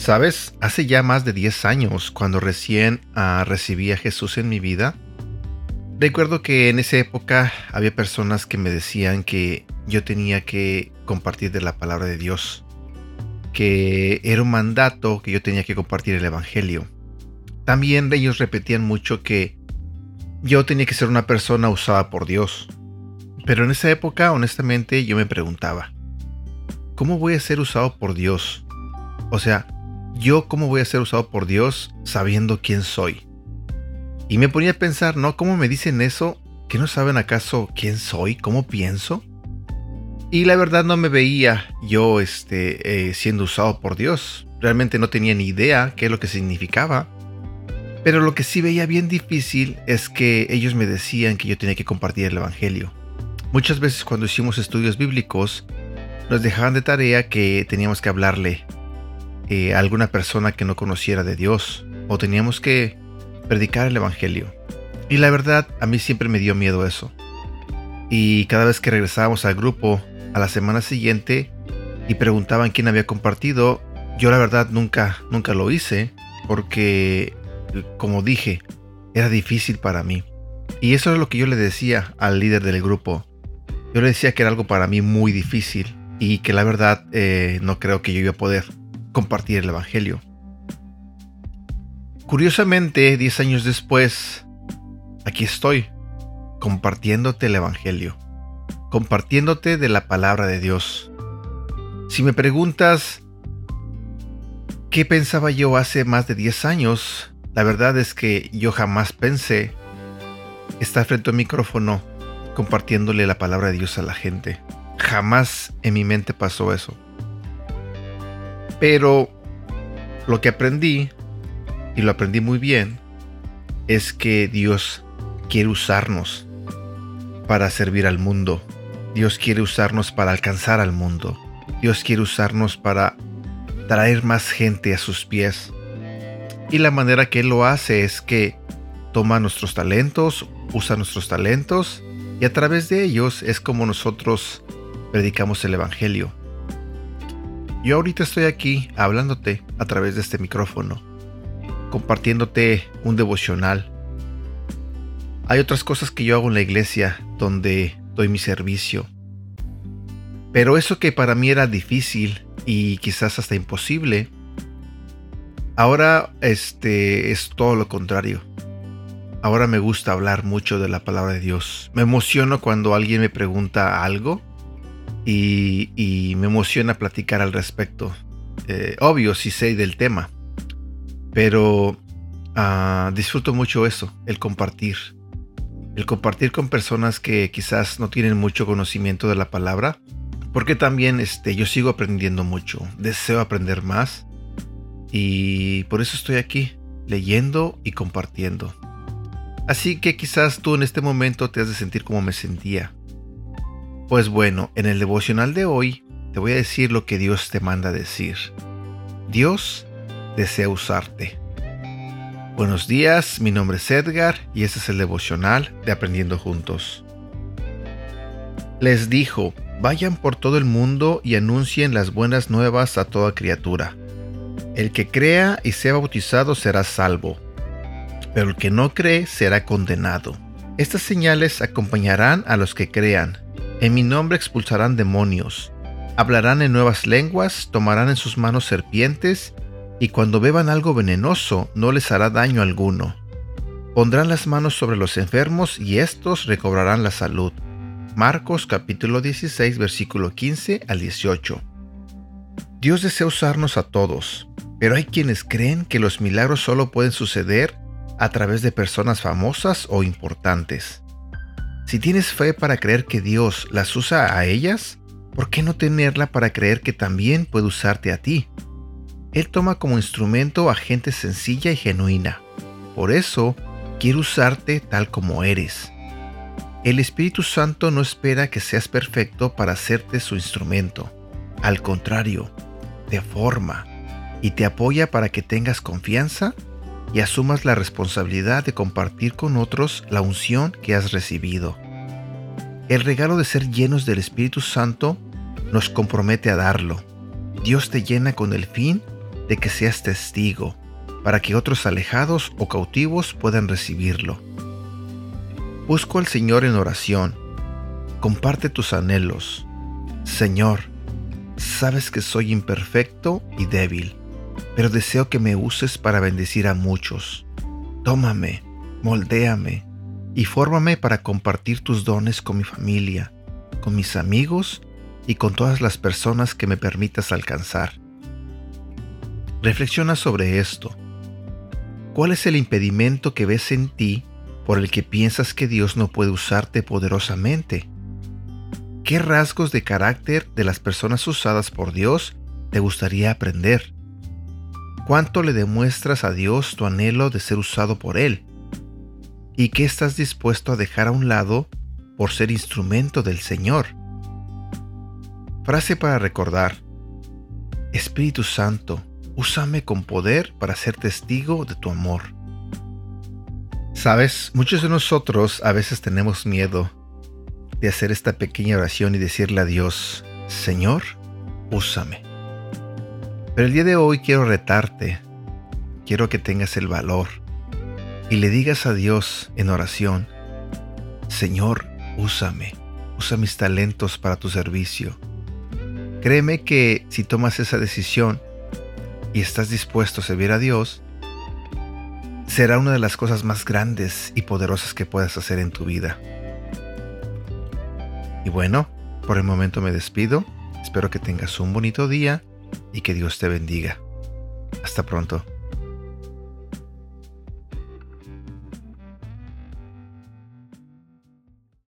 Sabes, hace ya más de 10 años, cuando recién uh, recibí a Jesús en mi vida, recuerdo que en esa época había personas que me decían que yo tenía que compartir de la palabra de Dios, que era un mandato que yo tenía que compartir el Evangelio. También ellos repetían mucho que yo tenía que ser una persona usada por Dios. Pero en esa época, honestamente, yo me preguntaba, ¿cómo voy a ser usado por Dios? O sea, yo cómo voy a ser usado por Dios sabiendo quién soy. Y me ponía a pensar, ¿no? ¿Cómo me dicen eso? ¿Que no saben acaso quién soy? ¿Cómo pienso? Y la verdad no me veía yo este, eh, siendo usado por Dios. Realmente no tenía ni idea qué es lo que significaba. Pero lo que sí veía bien difícil es que ellos me decían que yo tenía que compartir el Evangelio. Muchas veces cuando hicimos estudios bíblicos, nos dejaban de tarea que teníamos que hablarle eh, alguna persona que no conociera de Dios o teníamos que predicar el Evangelio. Y la verdad, a mí siempre me dio miedo eso. Y cada vez que regresábamos al grupo a la semana siguiente y preguntaban quién había compartido, yo la verdad nunca, nunca lo hice porque, como dije, era difícil para mí. Y eso es lo que yo le decía al líder del grupo. Yo le decía que era algo para mí muy difícil y que la verdad eh, no creo que yo iba a poder compartir el Evangelio. Curiosamente, 10 años después, aquí estoy, compartiéndote el Evangelio, compartiéndote de la palabra de Dios. Si me preguntas qué pensaba yo hace más de 10 años, la verdad es que yo jamás pensé estar frente a un micrófono compartiéndole la palabra de Dios a la gente. Jamás en mi mente pasó eso. Pero lo que aprendí, y lo aprendí muy bien, es que Dios quiere usarnos para servir al mundo. Dios quiere usarnos para alcanzar al mundo. Dios quiere usarnos para traer más gente a sus pies. Y la manera que Él lo hace es que toma nuestros talentos, usa nuestros talentos y a través de ellos es como nosotros predicamos el Evangelio. Yo ahorita estoy aquí hablándote a través de este micrófono, compartiéndote un devocional. Hay otras cosas que yo hago en la iglesia donde doy mi servicio. Pero eso que para mí era difícil y quizás hasta imposible, ahora este es todo lo contrario. Ahora me gusta hablar mucho de la palabra de Dios. Me emociono cuando alguien me pregunta algo y, me emociona platicar al respecto. Eh, obvio, si sé del tema, pero ah, disfruto mucho eso, el compartir. El compartir con personas que quizás no tienen mucho conocimiento de la palabra, porque también este, yo sigo aprendiendo mucho, deseo aprender más y por eso estoy aquí, leyendo y compartiendo. Así que quizás tú en este momento te has de sentir como me sentía. Pues bueno, en el devocional de hoy te voy a decir lo que Dios te manda decir. Dios desea usarte. Buenos días, mi nombre es Edgar y este es el devocional de Aprendiendo Juntos. Les dijo, vayan por todo el mundo y anuncien las buenas nuevas a toda criatura. El que crea y sea bautizado será salvo pero el que no cree será condenado. Estas señales acompañarán a los que crean. En mi nombre expulsarán demonios, hablarán en nuevas lenguas, tomarán en sus manos serpientes, y cuando beban algo venenoso no les hará daño alguno. Pondrán las manos sobre los enfermos y éstos recobrarán la salud. Marcos capítulo 16 versículo 15 al 18. Dios desea usarnos a todos, pero hay quienes creen que los milagros solo pueden suceder a través de personas famosas o importantes. Si tienes fe para creer que Dios las usa a ellas, ¿por qué no tenerla para creer que también puede usarte a ti? Él toma como instrumento a gente sencilla y genuina. Por eso, quiere usarte tal como eres. El Espíritu Santo no espera que seas perfecto para hacerte su instrumento. Al contrario, te forma y te apoya para que tengas confianza y asumas la responsabilidad de compartir con otros la unción que has recibido. El regalo de ser llenos del Espíritu Santo nos compromete a darlo. Dios te llena con el fin de que seas testigo, para que otros alejados o cautivos puedan recibirlo. Busco al Señor en oración. Comparte tus anhelos. Señor, sabes que soy imperfecto y débil, pero deseo que me uses para bendecir a muchos. Tómame, moldéame y fórmame para compartir tus dones con mi familia, con mis amigos y con todas las personas que me permitas alcanzar. Reflexiona sobre esto. ¿Cuál es el impedimento que ves en ti por el que piensas que Dios no puede usarte poderosamente? ¿Qué rasgos de carácter de las personas usadas por Dios te gustaría aprender? ¿Cuánto le demuestras a Dios tu anhelo de ser usado por Él? ¿Y qué estás dispuesto a dejar a un lado por ser instrumento del Señor? Frase para recordar. Espíritu Santo, úsame con poder para ser testigo de tu amor. Sabes, muchos de nosotros a veces tenemos miedo de hacer esta pequeña oración y decirle a Dios, Señor, úsame. Pero el día de hoy quiero retarte, quiero que tengas el valor y le digas a Dios en oración, Señor, úsame, usa mis talentos para tu servicio. Créeme que si tomas esa decisión y estás dispuesto a servir a Dios, será una de las cosas más grandes y poderosas que puedas hacer en tu vida. Y bueno, por el momento me despido. Espero que tengas un bonito día y que Dios te bendiga. Hasta pronto.